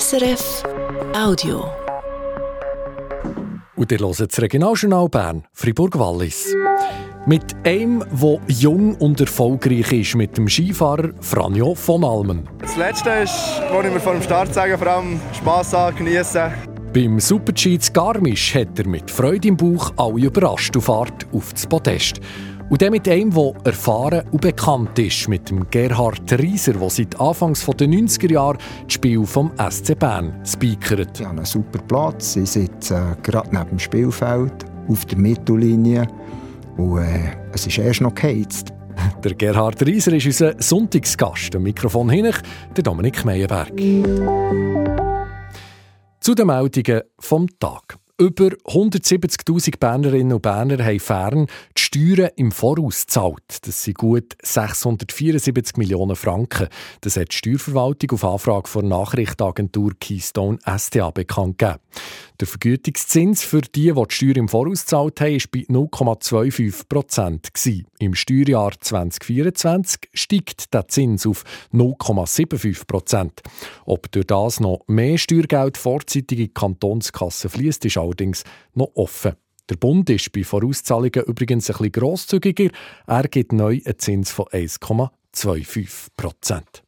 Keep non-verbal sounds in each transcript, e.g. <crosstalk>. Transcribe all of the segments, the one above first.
SRF Audio. Und ihr hört das Regionaljournal Bern, Fribourg-Wallis. Mit einem, der jung und erfolgreich ist, mit dem Skifahrer Franjo von Almen. Das Letzte ist, was ich mir vor dem Start sage, vor allem Spass haben, genießen. Beim Super-G Garmisch hat er mit Freude im Bauch alle überrascht und Fahrt auf das Podest. Und dann mit einem, der erfahren und bekannt ist, mit dem Gerhard Rieser, der seit Anfangs der 90er Jahre das Spiel vom SC Bern speakert. Ich habe einen super Platz. Ich sitze äh, gerade neben dem Spielfeld auf der Mittellinie und äh, es ist erst noch geheizt. <laughs> Der Gerhard Rieser ist unser Sonntagsgast. Am Mikrofon hin der Dominik Meyerberg. Zu den Meldungen vom Tag. Über 170.000 Bernerinnen und Berner haben fern die Steuern im Voraus gezahlt. Das sind gut 674 Millionen Franken. Das hat die Steuerverwaltung auf Anfrage von Nachrichtenagentur Keystone STA bekannt gegeben. Der Vergütungszins für die, die die Steuer im Voraus gezahlt haben, war bei 0,25 Prozent. Im Steuerjahr 2024 steigt der Zins auf 0,75 Prozent. Ob durch das noch mehr Steuergeld vorzeitig in die Kantonskasse fließt, ist allerdings noch offen. Der Bund ist bei Vorauszahlungen übrigens bisschen grosszügiger. Er gibt neu einen Zins von 1,25 Prozent.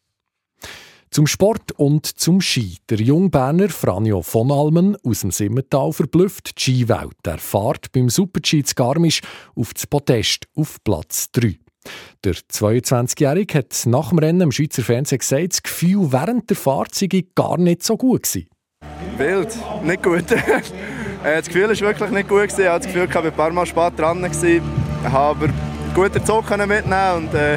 Zum Sport und zum Ski. Der Jungberner Franjo von Almen aus dem Simmental verblüfft die Skiwelt. Er fährt beim Super-G Garmisch auf das Podest auf Platz 3. Der 22-Jährige hat nach dem Rennen im Schweizer Fernsehen gesagt, das Gefühl während der Fahrt sei gar nicht so gut gewesen. Wild, nicht gut. <laughs> Äh, das Gefühl war wirklich nicht gut. Ich hatte das Gefühl, ich war ein paar Mal spät dran. Ich habe aber guten Zug mitnehmen und äh,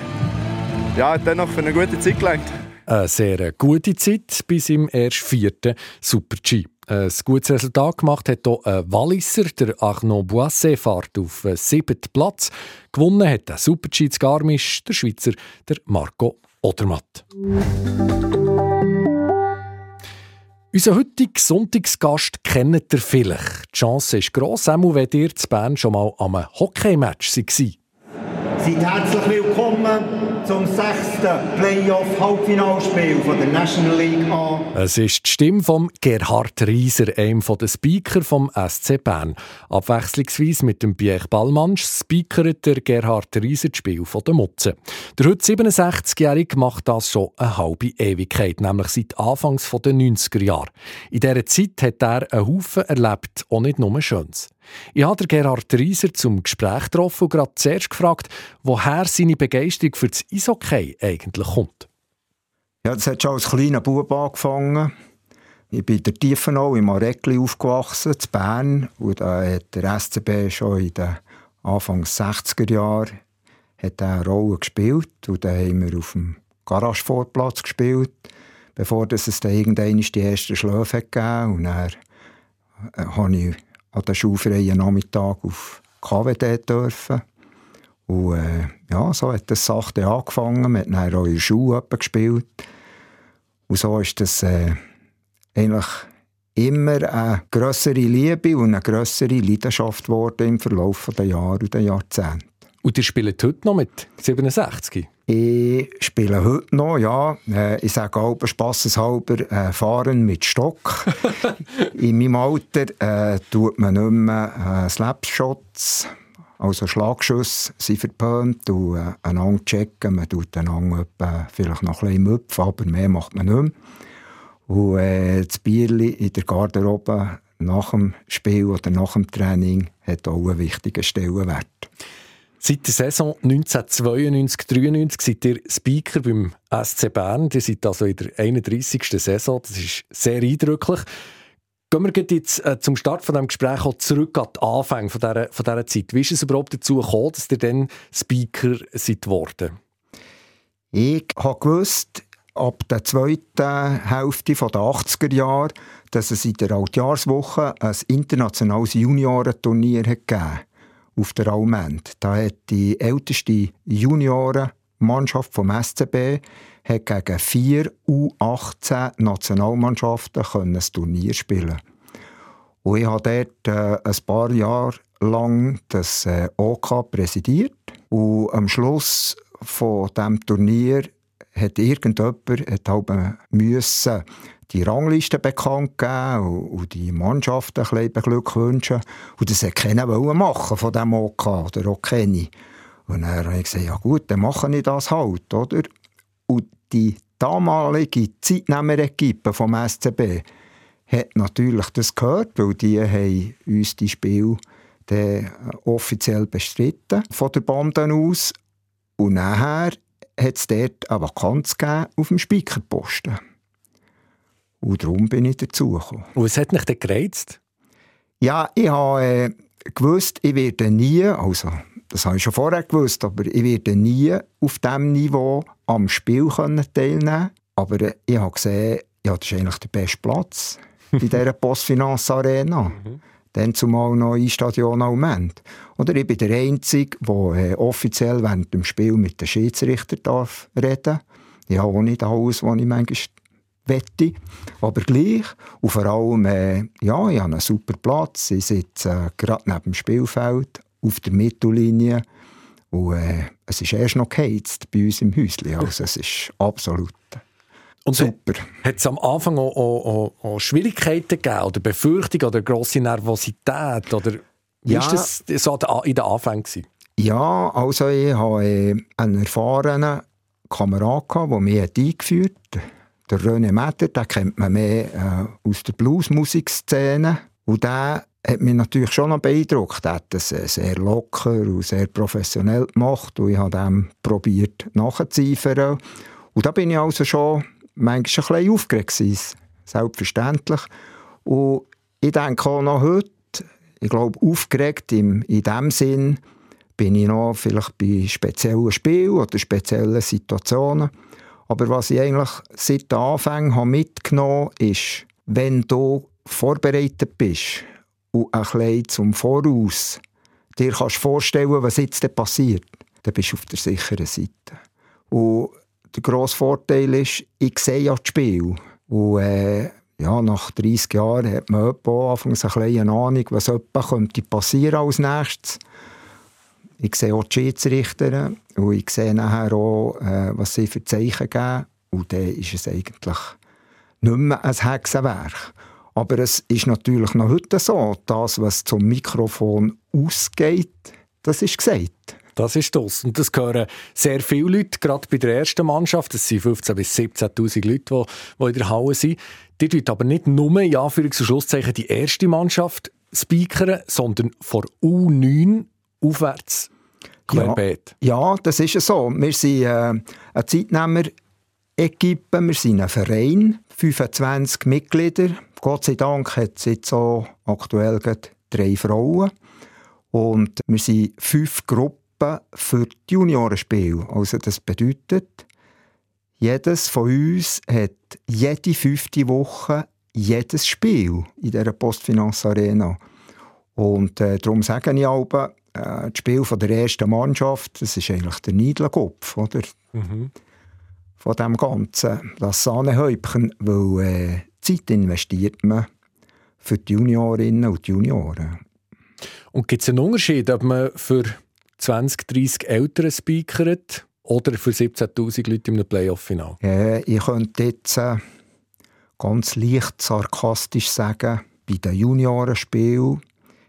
ja, hat für eine gute Zeit gelangt. Eine sehr gute Zeit bis im erst vierten Super-G. Ein gutes Resultat gemacht hat hier ein Walliser, der Arnaud Boisset, fährt auf siebten Platz. Gewonnen hat der Super-G Garmisch, der Schweizer, der Marco Odermatt. Unser heutiger Sonntagsgast kennt ihr vielleicht. Die Chance ist gross, auch wenn ihr zu Bern schon mal am Hockeymatch war. Seid herzlich willkommen zum sechsten Playoff-Halbfinalspiel der National League A. Es ist die Stimme von Gerhard Rieser, einem der Speaker vom SC Bern. Abwechslungsweise mit dem Pierre Ballmansch speakert der Gerhard Rieser das Spiel der Mutze. Der heute 67-Jährige macht das schon eine halbe Ewigkeit, nämlich seit Anfangs der 90er Jahre. In dieser Zeit hat er einen Haufen erlebt, auch nicht nur Schönes. Ich habe Gerhard Rieser zum Gespräch getroffen und gerade zuerst gefragt, woher seine Begeisterung für das Eishockey eigentlich kommt. Ja, das hat schon als kleiner Bub angefangen. Ich bin in der Tiefenau im Areckli aufgewachsen, in Bern. Und da hat der SCB schon in den Anfang 60er Jahren hat eine Rolle gespielt. Und dann haben wir auf dem Garagevorplatz gespielt, bevor es dann irgendwann die ersten Schläfe gegeben Und dann äh, habe ich an den schulfreien Nachmittag auf KWD dürfen. Und äh, ja, so hat das Sache angefangen. Wir haben dann auch in gespielt. Und so ist das äh, eigentlich immer eine grössere Liebe und eine grössere Leidenschaft geworden im Verlauf der Jahre und der Jahrzehnte. Und ihr spielt heute noch mit 67? Ich spiele heute noch, ja. Äh, ich sage auch spasseshalber äh, fahren mit Stock. <laughs> In meinem Alter äh, tut man nicht mehr äh, Slapshots, also Schlagschüsse sind verpönt und äh, einander checken. Man tut einander etwa, vielleicht noch ein bisschen Müpf, aber mehr macht man nicht mehr. Und äh, das Bierli in der Garderobe nach dem Spiel oder nach dem Training hat auch einen wichtigen Stellenwert. Seit der Saison 1992-93 seid ihr Speaker beim SC Bern. Ihr seid also in der 31. Saison. Das ist sehr eindrücklich. Gehen wir jetzt äh, zum Start von dem Gespräch auch zurück an die Anfänge von dieser, von dieser Zeit. Wie ist es überhaupt dazu gekommen, dass ihr dann Speaker seid geworden? Ich habe gewusst, ab der zweiten Hälfte der 80er Jahre, dass es in der Altjahrswoche ein internationales Juniorenturnier gegeben hat auf der Almend. Da hat die älteste Juniorenmannschaft vom SCB hat gegen vier U18-Nationalmannschaften ein Turnier spielen Und ich habe dort äh, ein paar Jahre lang das äh, OK präsidiert. Und am Schluss von dem Turnier hat irgendjemand hat halt müssen die Rangliste bekannt gegeben und, die Mannschaft ein bisschen beglückwünschen. Und das wollte keiner machen von diesem OK oder auch keine. Und dann habe ich gesagt, ja gut, dann mache ich das halt, oder? Und die damalige Zeitnehmer-Equipe vom SCB hat natürlich das gehört, weil die haben uns die Spiel offiziell bestritten von der Bande aus. Und nachher hat es dort eine Vakanz gegeben auf dem Speakerposten. Und darum bin ich dazugekommen. Und was hat mich denn gereizt? Ja, ich habe äh, gewusst, ich werde nie, also das habe ich schon vorher gewusst, aber ich werde nie auf diesem Niveau am Spiel können teilnehmen Aber äh, ich habe gesehen, ja, das ist eigentlich der beste Platz <laughs> in dieser Postfinance Arena. Mhm. Dann zumal noch ein Stadion Moment. Oder ich bin der Einzige, der äh, offiziell während dem Spiel mit dem Schiedsrichter darf reden darf. Ich habe auch nicht alles, was ich manchmal wette, aber gleich. Und vor allem, äh, ja, ich habe einen super Platz. Ich sitze äh, gerade neben dem Spielfeld auf der Mittellinie. Und äh, es ist erst noch geheizt bei uns im Häuschen. Also es ist absolut und super. Hat es am Anfang auch, auch, auch, Schwierigkeiten gegeben oder Befürchtungen oder grosse Nervosität? Oder wie war das so in den Anfängen? Ja, also ich hatte äh, einen erfahrenen Kamerad, der mich eingeführt hat. Der René Metter, den kennt man mehr äh, aus der Bluesmusikszene. Und der hat mich natürlich schon noch beeindruckt. Er hat es äh, sehr locker und sehr professionell gemacht und ich habe dem probiert nachzuziefern. Und da bin ich also schon manchmal ein bisschen aufgeregt gewesen, selbstverständlich. Und ich denke auch noch heute, ich glaube, aufgeregt im, in dem Sinn bin ich noch vielleicht bei speziellen Spielen oder speziellen Situationen. Aber was ich eigentlich seit den Anfängen mitgenommen habe, ist, wenn du vorbereitet bist und ein bisschen zum Voraus dir kannst vorstellen, was jetzt passiert, dann bist du auf der sicheren Seite. Und der grosse Vorteil ist, ich sehe ja das Spiel. Und äh, ja, nach 30 Jahren hat man anfangs eine kleine Ahnung, was etwa könnte passieren als nächstes. Ich sehe auch die Schiedsrichter und ich sehe nachher auch, äh, was sie für Zeichen geben. Und dann ist es eigentlich nicht mehr ein Hexenwerk. Aber es ist natürlich noch heute so, das, was zum Mikrofon ausgeht, das ist gesagt. Das ist das. Und das gehören sehr viele Leute, gerade bei der ersten Mannschaft. Das sind 15.000 bis 17.000 Leute, die, die in der Halle sind. Die tun aber nicht nur, in Anführungs- und Schlusszeichen, die erste Mannschaft speakern, sondern vor U9 aufwärts querbeet. Ja, ja, das ist so. Wir sind äh, eine Zeitnehmer-Equipe, wir sind ein Verein, 25 Mitglieder. Gott sei Dank hat es jetzt so aktuell drei Frauen. Und wir sind fünf Gruppen für die Juniorenspiele. Also das bedeutet, jedes von uns hat jede fünfte Woche jedes Spiel in dieser Postfinance Arena. Und äh, darum sage ich auch, äh, das Spiel von der ersten Mannschaft, das ist eigentlich der Niedelkopf, oder? Mhm. Von dem Ganzen. Das Sahnehäubchen, weil äh, Zeit investiert man für die Juniorinnen und die Junioren. Und gibt es einen Unterschied, ob man für 20, 30 Eltern speakert oder für 17'000 Leute im Playoff-Final? Ja, ich könnte jetzt äh, ganz leicht sarkastisch sagen, bei den Juniorenspielen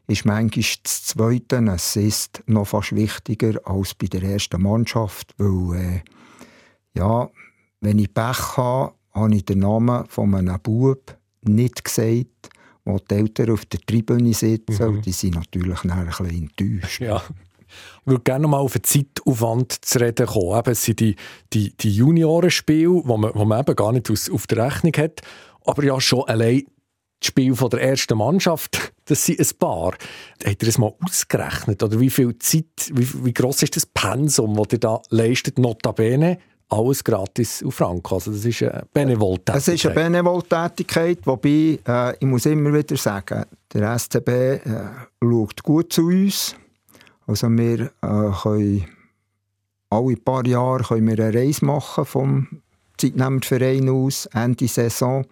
ist manchmal das zweite Assist noch fast wichtiger als bei der ersten Mannschaft, weil äh, ja, wenn ich Pech habe, habe ich den Namen von einem Bub nicht gesagt, wo die Eltern auf der Tribüne sitzen. Mhm. Die sind natürlich ein bisschen enttäuscht. Ja. Ich würde gerne noch mal auf den Zeitaufwand zu reden kommen. Eben, es sind die, die, die Juniorenspiele, die man, wo man eben gar nicht aus, auf der Rechnung hat, aber ja schon allein das Spiel von der ersten Mannschaft, das sind ein paar. Habt ihr das mal ausgerechnet? Oder wie viel Zeit, wie, wie gross ist das Pensum, das ihr da leistet, notabene? Alles gratis auf Franken. Also das ist eine Benevol-Tätigkeit. Es ist eine Benevol-Tätigkeit, wobei, äh, ich muss immer wieder sagen, der SCB äh, schaut gut zu uns. Also wir äh, können alle paar Jahre können wir eine Reise machen vom Zeitnehmerverein aus, Ende Saison.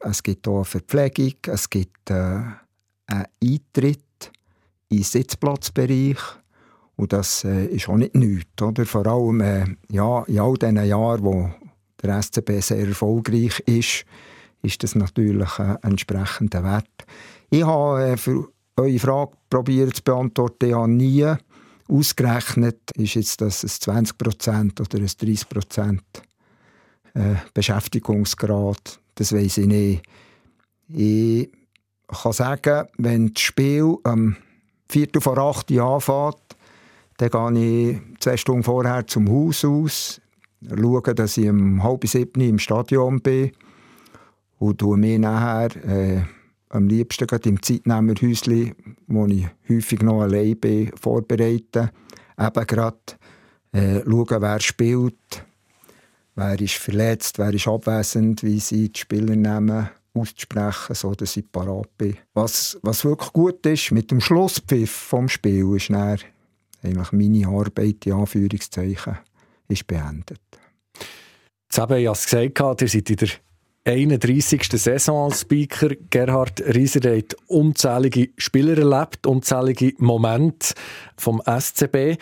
Es gibt auch eine Verpflegung, es gibt äh, einen Eintritt in den Sitzplatzbereich. Und das äh, ist auch nicht nichts. Oder? Vor allem äh, ja, in all diesen Jahren, wo der SCB sehr erfolgreich ist, ist das natürlich ein entsprechender Wert. Ich habe äh, für eure Frage probiert zu beantworten. Habe nie ausgerechnet, ist jetzt das ein 20% oder ein 30% äh, Beschäftigungsgrad. Das weiß ich nicht. Ich kann sagen, wenn das Spiel am Viertel vor acht anfängt, dann gehe ich zwei Stunden vorher zum Haus aus, schaue, dass ich um halb sieben im Stadion bin und tue mich nachher äh, am liebsten gerade im Zeitnehmerhäuschen, wo ich häufig noch allein bin, vorbereiten. Eben gerade äh, schauen, wer spielt, wer ist verletzt, wer ist abwesend, wie sie die Spieler nehmen, auszusprechen, so dass ich parat bin. Was, was wirklich gut ist, mit dem Schlusspfiff vom Spiel ist dann eigentlich meine Arbeit, die Anführungszeichen, ist beendet. Jetzt habe ich es gesagt, ihr seid in der 31. Saison als Speaker. Gerhard Rieser hat unzählige Spieler erlebt, unzählige Momente vom SCB.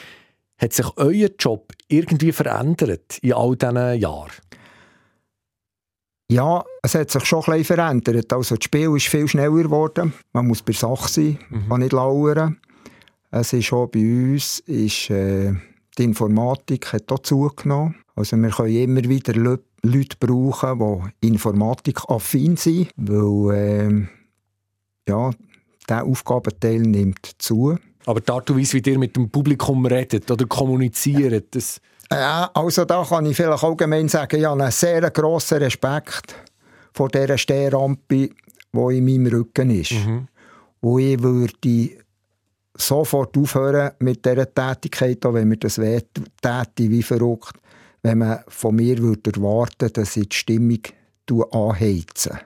Hat sich euer Job irgendwie verändert in all diesen Jahren? Ja, es hat sich schon ein bisschen verändert. Also das Spiel ist viel schneller geworden. Man muss bei Sache sein, mhm. kann nicht lauern. Es ist auch bei uns ist, äh, die Informatik hat auch zugenommen. Also wir können immer wieder Leute brauchen, die informatikaffin sind, weil äh, ja, dieser Aufgabenteil nimmt zu. Aber die Art und Weise, wie ihr mit dem Publikum redet oder kommuniziert, das... Ja, also da kann ich vielleicht allgemein sagen, ich habe einen sehr grossen Respekt vor dieser Stehrampe, die in meinem Rücken ist. Mhm. Und ich würde sofort aufhören mit dieser Tätigkeit, auch wenn mir das täte, wie verrückt wenn man von mir würde erwarten dass ich die Stimmung anheize.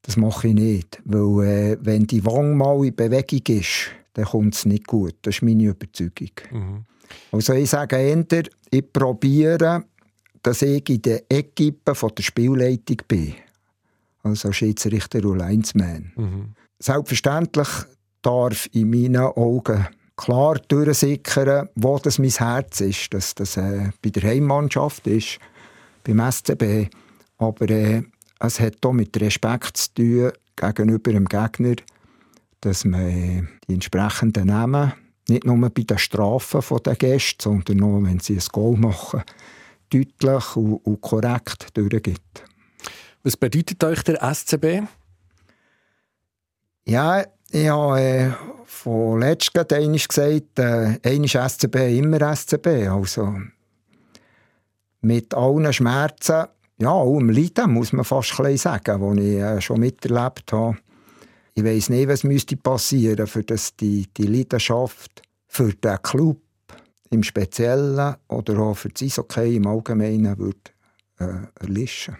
Das mache ich nicht, weil äh, wenn die Wange mal in Bewegung ist, dann kommt es nicht gut. Das ist meine Überzeugung. Mhm. Also ich sage eher, ich probiere, dass ich in der Equipe von der Spielleitung bin. Also Schiedsrichter und Linesman. Mhm. Selbstverständlich darf in meinen Augen klar durchsickern, wo das mein Herz ist, dass das äh, bei der Heimmannschaft ist, beim SCB. Aber äh, es hat auch mit Respekt zu tun gegenüber dem Gegner, dass man äh, die entsprechenden Namen nicht nur bei den Strafen der Gäste, sondern auch, wenn sie ein Goal machen, deutlich und, korrekt durchgibt. Was bedeutet euch der SCB? Ja, ich habe äh, von letztem einmal gesagt, äh, einmal SCB, immer SCB. Also mit allen Schmerzen, ja, auch im Leiden, muss man fast ein sagen, was ich äh, schon miterlebt habe. Ich weiß nicht, was müsste passieren, für dass die, die Leidenschaft für den Club im Speziellen oder auch für das Eishockey im Allgemeinen würde, äh, erlischen.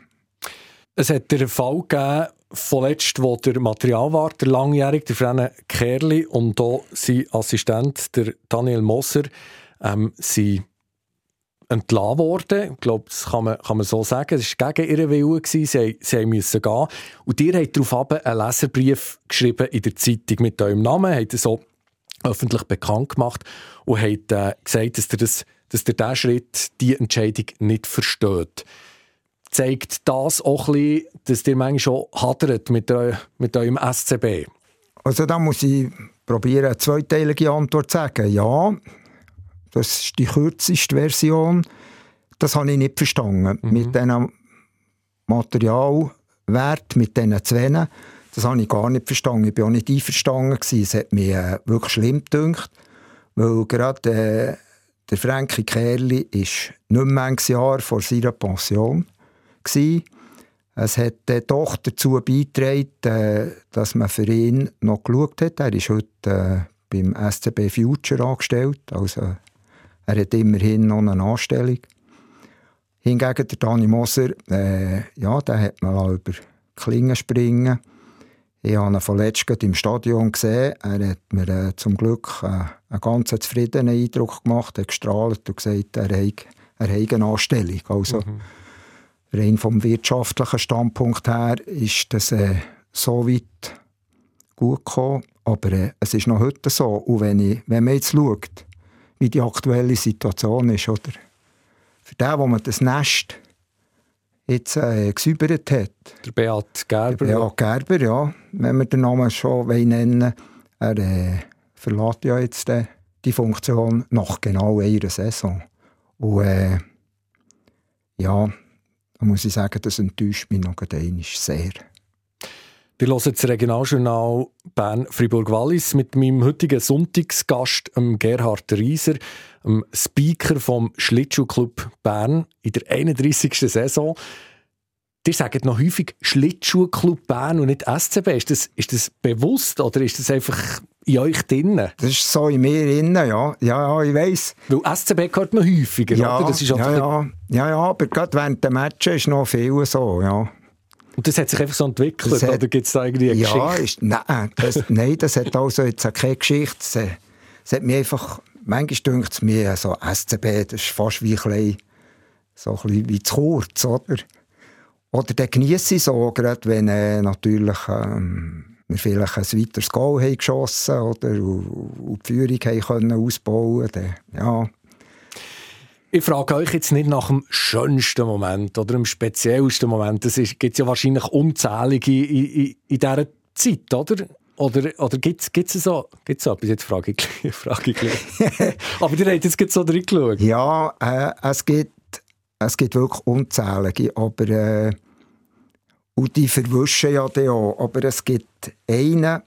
Es hat den Fall gegeben, vorletzt, wo der Materialwart, der langjährige, der Frenne Kerli und auch sein Assistent, der Daniel Moser, ähm, sind entlassen worden. Ich glaube, das kann man, kann man so sagen. Es war gegen ihren Willen. Sie, sie mussten gehen. Und ihr habt daraufhin einen Leserbrief geschrieben in der Zeitung mit eurem Namen, habt so öffentlich bekannt gemacht und habt äh, gesagt, dass ihr, das, dass ihr diesen Schritt, diese Entscheidung nicht versteht zeigt das auch ein bisschen, dass ihr manchmal schon hadert mit, eu mit eurem SCB? Also da muss ich probieren, eine zweiteilige Antwort zu sagen. Ja, das ist die kürzeste Version. Das habe ich nicht verstanden. Mhm. Mit diesem Materialwert, mit diesen Zwennen, das habe ich gar nicht verstanden. Ich war auch nicht einverstanden. Es hat mich äh, wirklich schlimm gedacht, weil gerade äh, der Frankie Kerli ist nicht mehr Jahr vor seiner Pension. Gewesen. Es hat äh, doch dazu beigetragen, äh, dass man für ihn noch geschaut hat. Er ist heute äh, beim SCB Future angestellt. Also, er hat immerhin noch eine Anstellung. Hingegen der Dani Moser, äh, ja, den hat man über Klingen springen Ich habe ihn vorletzt im Stadion gesehen. Er hat mir äh, zum Glück äh, einen ganz zufriedenen Eindruck gemacht, hat gestrahlt und gesagt, er hat, er hat eine Anstellung. Also, mhm rein vom wirtschaftlichen Standpunkt her ist das äh, so weit gut gekommen. Aber äh, es ist noch heute so. Und wenn, ich, wenn man jetzt schaut, wie die aktuelle Situation ist, oder? Für den, wo man das Nest jetzt äh, gesäubert hat. Der Beat Gerber. Der Beat Gerber, ja, wenn wir den Namen schon nennen Er äh, verlässt ja jetzt äh, die Funktion nach genau einer Saison. Und äh, ja, da muss ich sagen, das enttäuscht mich noch sehr. Wir hören das Regionaljournal Bern-Fribourg-Wallis mit meinem heutigen Sonntagsgast, Gerhard Rieser, dem Speaker vom Schlittschuhclub Bern in der 31. Saison. Ihr sagt noch häufig Schlittschuhclub Bern und nicht SCB. Ist das, ist das bewusst oder ist das einfach in euch drin? Das ist so in mir drin, ja. Ja, ja, ich weiss. Weil SCB hört man häufiger, ja, oder? Das ist ja, ja. ja, ja, aber gerade während der Matches ist noch viel so, ja. Und das hat sich einfach so entwickelt, hat, oder gibt es da irgendwie eine ja, Geschichte? Ist, nein, das, <laughs> nein, das hat also jetzt keine Geschichte. Es, hat mir einfach, manchmal denkt es mir, so SCB, das ist fast wie ein bisschen, so ein bisschen wie zu kurz, oder? Oder dann genieße ich so, gerade wenn äh, natürlich ähm, wir vielleicht ein weiteres Goal haben geschossen oder und, und die Führung haben können ausbauen können. Ja, ich frage euch jetzt nicht nach dem schönsten Moment oder dem speziellsten Moment. Es gibt ja wahrscheinlich unzählige in, in, in dieser Zeit, oder? Oder, oder gibt es so, gibt's so etwas? Jetzt frage ich, <laughs> frage ich <laughs> Aber ihr habt jetzt so drin geschaut. Ja, äh, es, gibt, es gibt wirklich unzählige, aber äh, und die verwischen ja dann auch. Aber es gibt einen,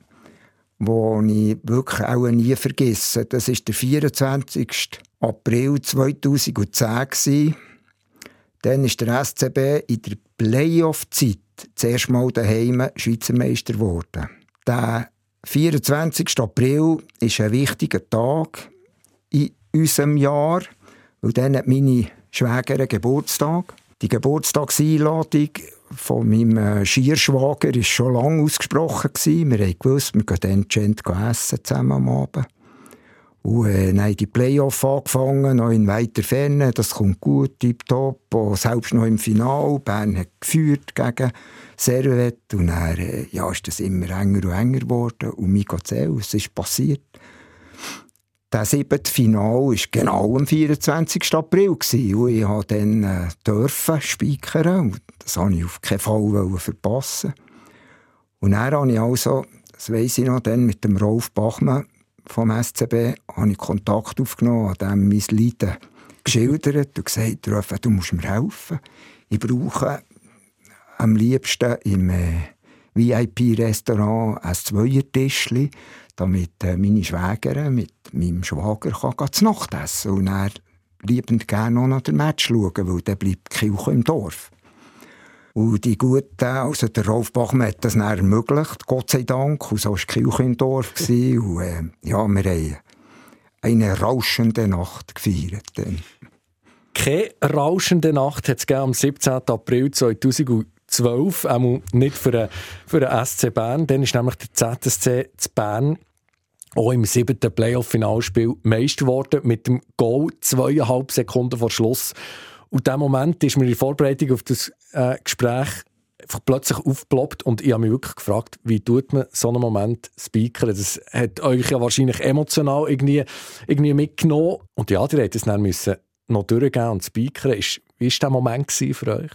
den ich wirklich auch nie vergesse. Das ist der 24. April 2010 Dann ist der SCB in der Playoff-Zeit zuerst mal daheim Schweizer Meister geworden. Der 24. April ist ein wichtiger Tag in unserem Jahr, weil dann hat meine Schwägerin Geburtstag. Die Geburtstagseinladung von meinem äh, Schierschwager war schon lange ausgesprochen. Wir haben gewusst, wir gehen dann essen zusammen am Abend. Und äh, dann die Playoff angefangen, noch in weiter Ferne. Das kommt gut, tipptopp. Selbst noch im Finale. Bern hat geführt gegen Servet. Und dann äh, ja, ist das immer enger und enger geworden. Und mir geht es ist passiert. Das siebte Finale war genau am 24. April. Und ich durfte dann äh, dürfen speichern. Und das wollte ich auf keinen Fall verpassen. Und dann habe ich also, das weiss ich noch, dann mit dem Rolf Bachmann vom SCB habe ich Kontakt aufgenommen, habe dem mein Leiden geschildert und gesagt, Rolf, du musst mir helfen. Ich brauche am liebsten im äh, VIP-Restaurant ein Zweiertischchen, damit äh, meine Schwägerin mit meinem Schwager kann zu Nacht essen und er liebend gerne noch nach dem Match schauen, weil dann bleibt die Kirche im Dorf. Und die Guten, also der Rolf Bachmann hat das dann ermöglicht, Gott sei Dank. Und so war Kirche im und äh, ja, wir haben eine rauschende Nacht gefeiert. Dann. Keine rauschende Nacht hat es am 17. April 2012, auch nicht für den, für SC Bern. Dann ist nämlich der ZSC zu Bern auch im siebten Playoff-Finalspiel Meister geworden mit dem Goal zweieinhalb Sekunden vor Schluss. Und in dem Moment ist mir die Vorbereitung auf das äh, Gespräch plötzlich aufgeploppt und ich habe mich wirklich gefragt, wie tut man so einen Moment speakern? Das hat euch ja wahrscheinlich emotional irgendwie, irgendwie mitgenommen. Und ja, ihr hättet es dann müssen noch durchgehen und speakern. Ist, wie war dieser Moment für euch?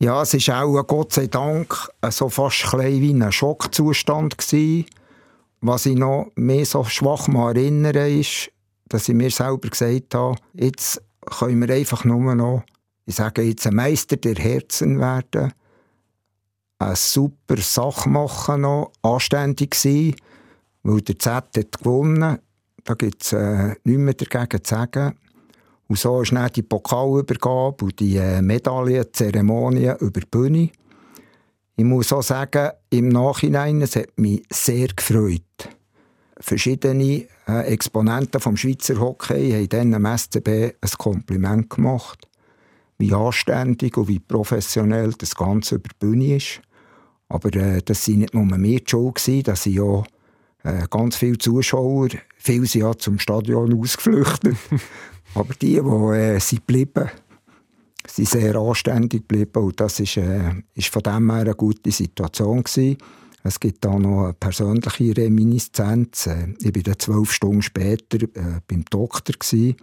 Ja, es war auch, Gott sei Dank, so fast ein wie ein Schockzustand gewesen. Was ich noch mehr so schwach erinnere, ist, dass ich mir selber gesagt habe, jetzt können wir einfach nur noch, ich sage jetzt, ein Meister der Herzen werden, eine super Sache machen noch, anständig sein, weil der Z hat gewonnen. Da gibt es äh, nichts mehr dagegen zu sagen. Und so ist dann die Pokalübergabe und die äh, Medaillenzeremonie über die Bühne. Ich muss auch sagen, im Nachhinein, es hat mich sehr gefreut. Verschiedene äh, Exponenten vom Schweizer Hockey haben dann am SCB ein Kompliment gemacht, wie anständig und wie professionell das Ganze über die Bühne ist. Aber äh, das waren nicht nur wir die Schuld, das sind ja äh, ganz viele Zuschauer, viele sind ja zum Stadion ausgeflüchtet. <laughs> Aber die, die äh, sind geblieben, sind sehr anständig geblieben und das ist, äh, ist von dem her eine gute Situation gewesen. Es gibt da noch eine persönliche Reminiszenz. Äh, ich war zwölf Stunden später äh, beim Doktor, gewesen,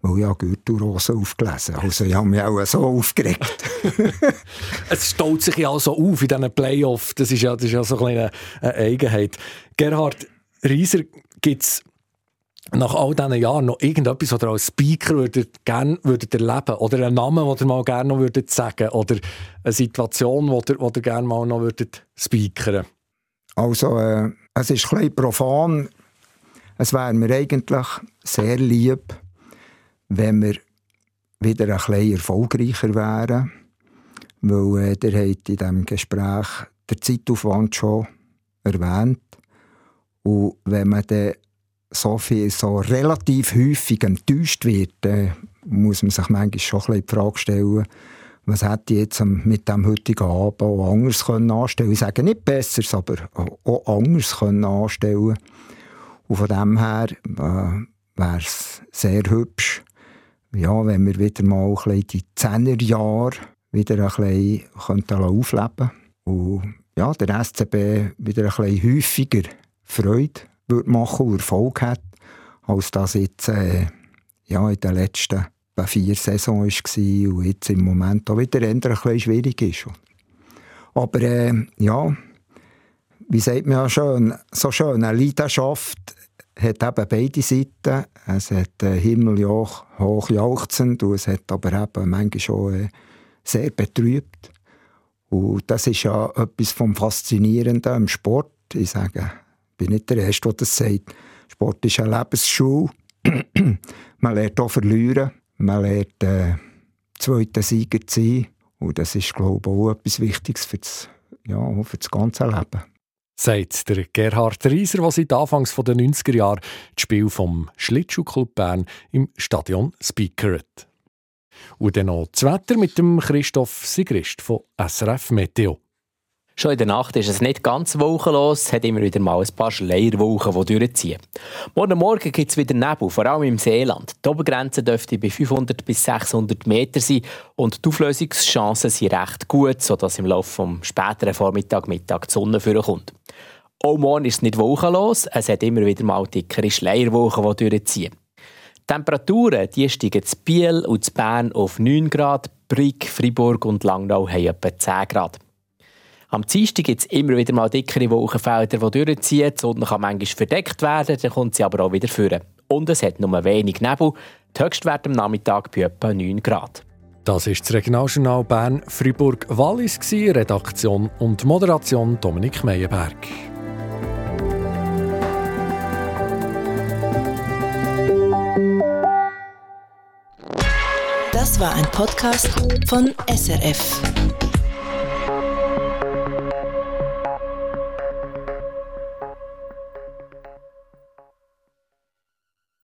weil ich Gürtelrose aufgelesen Also ich habe mich auch so aufgeregt. <laughs> es staut sich ja auch so auf in diesen Playoffs. Das ist ja, das ist ja so eine, eine Eigenheit. Gerhard Rieser, gibt es nach all diesen Jahren noch irgendetwas, was ihr als Speaker würdet, gerne würdet erleben Oder einen Namen, den ihr mal gerne noch würdet sagen Oder eine Situation, die ihr, ihr gerne mal noch würdet speakern Also, äh, es ist ein bisschen profan. Es wäre mir eigentlich sehr lieb, wenn wir wieder ein bisschen erfolgreicher wären. Weil äh, der hat in diesem Gespräch den Zeitaufwand schon erwähnt. Und wenn man dann so viel, so relativ häufig enttäuscht wird, dann muss man sich manchmal schon ein bisschen die Frage stellen, was hätte ich jetzt mit dem heutigen Abend auch anders können anstellen? Ich sage nicht besser, aber auch anders können anstellen. Und von dem her äh, wäre es sehr hübsch, ja, wenn wir wieder mal ein bisschen die Zehnerjahre wieder ein bisschen könnten aufleben. Und ja, der SCB wieder ein bisschen häufiger Freude würde machen und Erfolg hat, als das jetzt äh, ja, in den letzten vier Saisons war und jetzt im Moment auch wieder ein bisschen schwierig ist. Aber äh, ja, wie sagt man ja schön, so schön, eine Leidenschaft hat eben beide Seiten. Es hat äh, Himmel jauchzend und es hat aber eben manchmal schon äh, sehr betrübt. Und das ist ja etwas vom Faszinierenden im Sport. Ich sage, ich bin nicht der Erste, der das sagt. Sport ist eine Lebensschule. <clears throat> man lernt auch verlieren. Man lernt äh, zweiter Sieger zu sein. Und das ist, glaube ich, auch etwas Wichtiges für das, ja, für das ganze Leben sagt der Gerhard Rieser, der seit Anfangs der 90er Jahre das Spiel vom Schlittschuhclub Bern im Stadion speakert. Und dann noch das Wetter mit dem Christoph Sigrist von SRF Meteo. Schon in der Nacht ist es nicht ganz wolkenlos, es hat immer wieder mal ein paar Schleierwolken, die durchziehen. Morgen Morgen gibt es wieder Nebel, vor allem im Seeland. Die Obergrenze dürfte bei 500 bis 600 Meter sein und die Auflösungschancen sind recht gut, sodass im Laufe des späteren Vormittag, Mittag die Sonne vorkommt. Auch morgen ist es nicht wolkenlos, es hat immer wieder mal dickere Schleierwolken, die durchziehen. Die Temperaturen die steigen zu Biel und zu Bern auf 9 Grad, Brig, Fribourg und Langnau haben etwa 10 Grad. Am Dienstag gibt es immer wieder mal dickere Wolkenfelder, die durchziehen. Die Sonne kann manchmal verdeckt werden, dann kommt sie aber auch wieder führen. Und es hat nur wenig Nebel. Die Höchstwerte am Nachmittag bei etwa 9 Grad. Das ist das Regionaljournal Bern Fribourg Wallis Redaktion und Moderation Dominik Meyerberg. Das war ein Podcast von SRF.